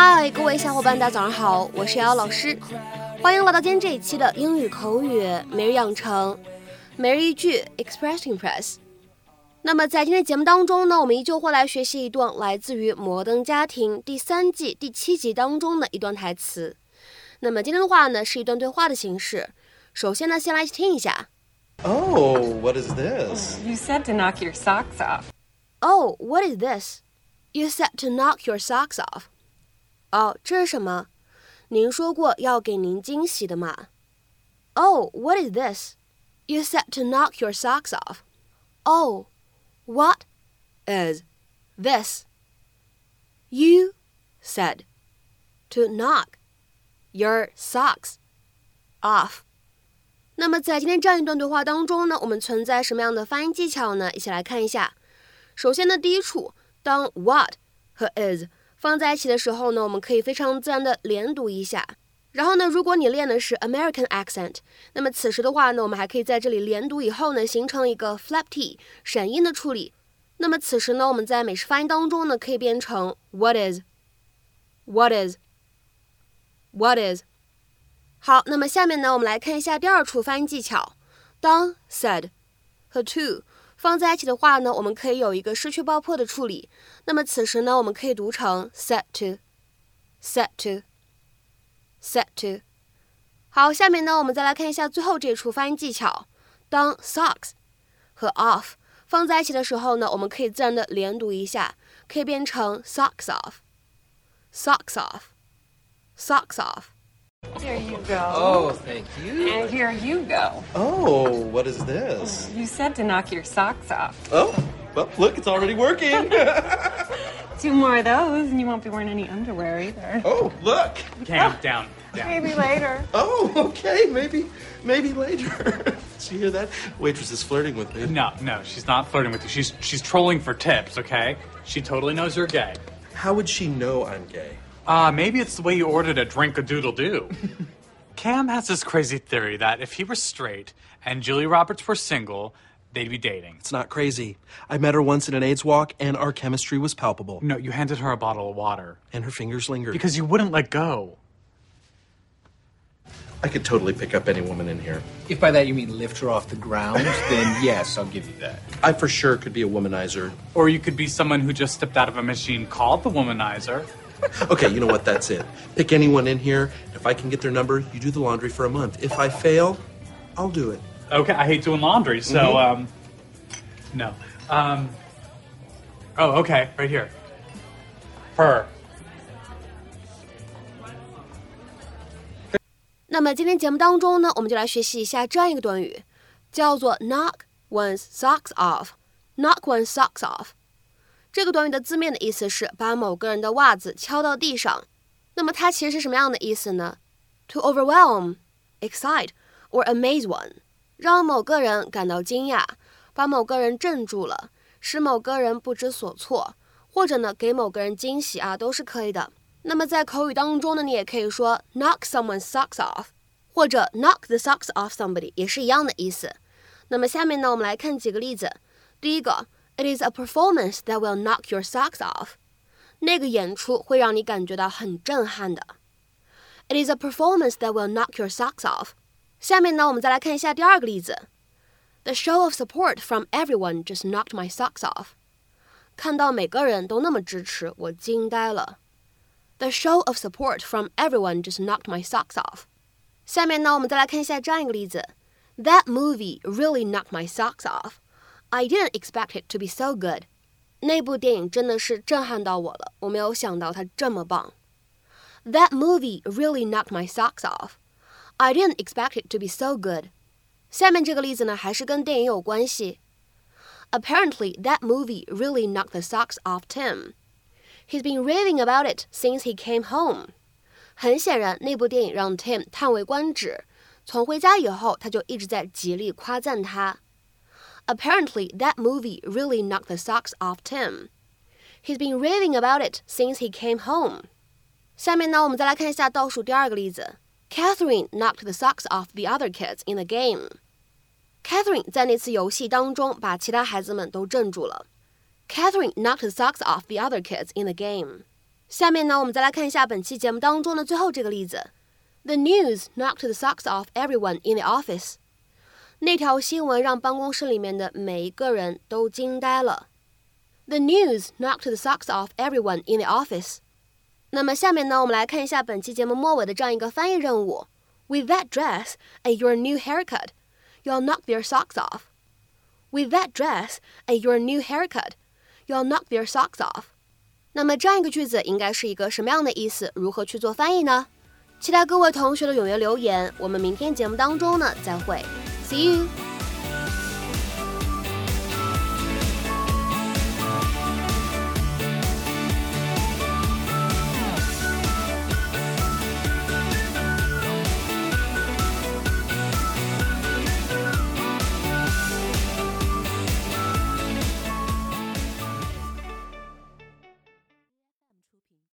嗨，各位小伙伴，大家早上好，我是瑶瑶老师，欢迎来到今天这一期的英语口语每日养成，每日一句 Express Impress。那么在今天节目当中呢，我们依旧会来学习一段来自于《摩登家庭》第三季第七集当中的一段台词。那么今天的话呢，是一段对话的形式。首先呢，先来听一下。Oh, what is this? You said to knock your socks off. Oh, what is this? You said to knock your socks off. 哦，这是什么？您说过要给您惊喜的嘛？Oh, what is this? You said to knock your socks off. Oh, what is this? You said to knock your socks off. 那么在今天这样一段对话当中呢，我们存在什么样的发音技巧呢？一起来看一下。首先呢，第一处，当 what 和 is 放在一起的时候呢，我们可以非常自然的连读一下。然后呢，如果你练的是 American accent，那么此时的话呢，我们还可以在这里连读以后呢，形成一个 flap t 闪音的处理。那么此时呢，我们在美式发音当中呢，可以变成 what is，what is，what is。好，那么下面呢，我们来看一下第二处发音技巧。当 said 和 to 放在一起的话呢，我们可以有一个失去爆破的处理。那么此时呢，我们可以读成 set to，set to，set to。好，下面呢，我们再来看一下最后这一处发音技巧。当 socks 和 off 放在一起的时候呢，我们可以自然的连读一下，可以变成 socks off，socks off，socks off。Here you go. Oh, thank you. And here you go. Oh, what is this? You said to knock your socks off. Oh, well, look, it's already working. Two more of those, and you won't be wearing any underwear either. oh, look. Cam, down, down. Maybe later. Oh, okay, maybe, maybe later. Did you hear that? Waitress is flirting with me. No, no, she's not flirting with you. She's she's trolling for tips, okay? She totally knows you're gay. How would she know I'm gay? Uh, maybe it's the way you ordered a drink a doodle doo. Cam has this crazy theory that if he were straight and Julia Roberts were single, they'd be dating. It's not crazy. I met her once in an AIDS walk, and our chemistry was palpable. No, you handed her a bottle of water And her fingers lingered. because you wouldn't let go. I could totally pick up any woman in here. If by that you mean lift her off the ground, then yes, I'll give you that. I for sure could be a womanizer. Or you could be someone who just stepped out of a machine called the womanizer. Okay, you know what? That's it. Pick anyone in here. If I can get their number, you do the laundry for a month. If I fail, I'll do it. Okay, I hate doing laundry, so um, no. Um, oh, okay, right here. Her. 那么今天节目当中呢，我们就来学习一下这样一个短语，叫做 knock one's socks off。knock one's socks off。 这个短语的字面的意思是把某个人的袜子敲到地上。那么它其实是什么样的意思呢？To overwhelm, excite or amaze one，让某个人感到惊讶，把某个人镇住了，使某个人不知所措，或者呢给某个人惊喜啊，都是可以的。那么在口语当中呢，你也可以说 knock someone's socks off，或者 knock the socks off somebody，也是一样的意思。那么下面呢，我们来看几个例子。第一个 ，It is a performance that will knock your socks off。那个演出会让你感觉到很震撼的。It is a performance that will knock your socks off。下面呢，我们再来看一下第二个例子。The show of support from everyone just knocked my socks off。看到每个人都那么支持，我惊呆了。The show of support from everyone just knocked my socks off。下面呢，我们再来看一下这样一个例子。That movie really knocked my socks off. I didn't expect it to be so good. 那部电影真的是震撼到我了，我没有想到它这么棒。That movie really knocked my socks off. I didn't expect it to be so good. 下面这个例子呢，还是跟电影有关系。Apparently, that movie really knocked the socks off Tim. He's been raving about it since he came home. 很显然，那部电影让 Tim 叹为观止。从回家以后，他就一直在极力夸赞他。 Apparently, that movie really knocked the socks off Tim. He's been raving about it since he came home. 下面呢，我们再来看一下倒数第二个例子。Catherine knocked the socks off the other kids in the game. Catherine 在那次游戏当中把其他孩子们都镇住了。Catherine knocked the socks off the other kids in the game. 下面呢，我们再来看一下本期节目当中的最后这个例子：The news knocked the socks off everyone in the office。 那条新闻让办公室里面的每一个人都惊呆了。The news knocked the socks off everyone in the office。那么下面呢，我们来看一下本期节目末尾的这样一个翻译任务：With that dress and your new haircut, you'll knock their socks off. With that dress and your new haircut, you'll knock their socks off. 那么这样一个句子应该是一个什么样的意思？如何去做翻译呢？期待各位同学的踊跃留言。我们明天节目当中呢再会，See you。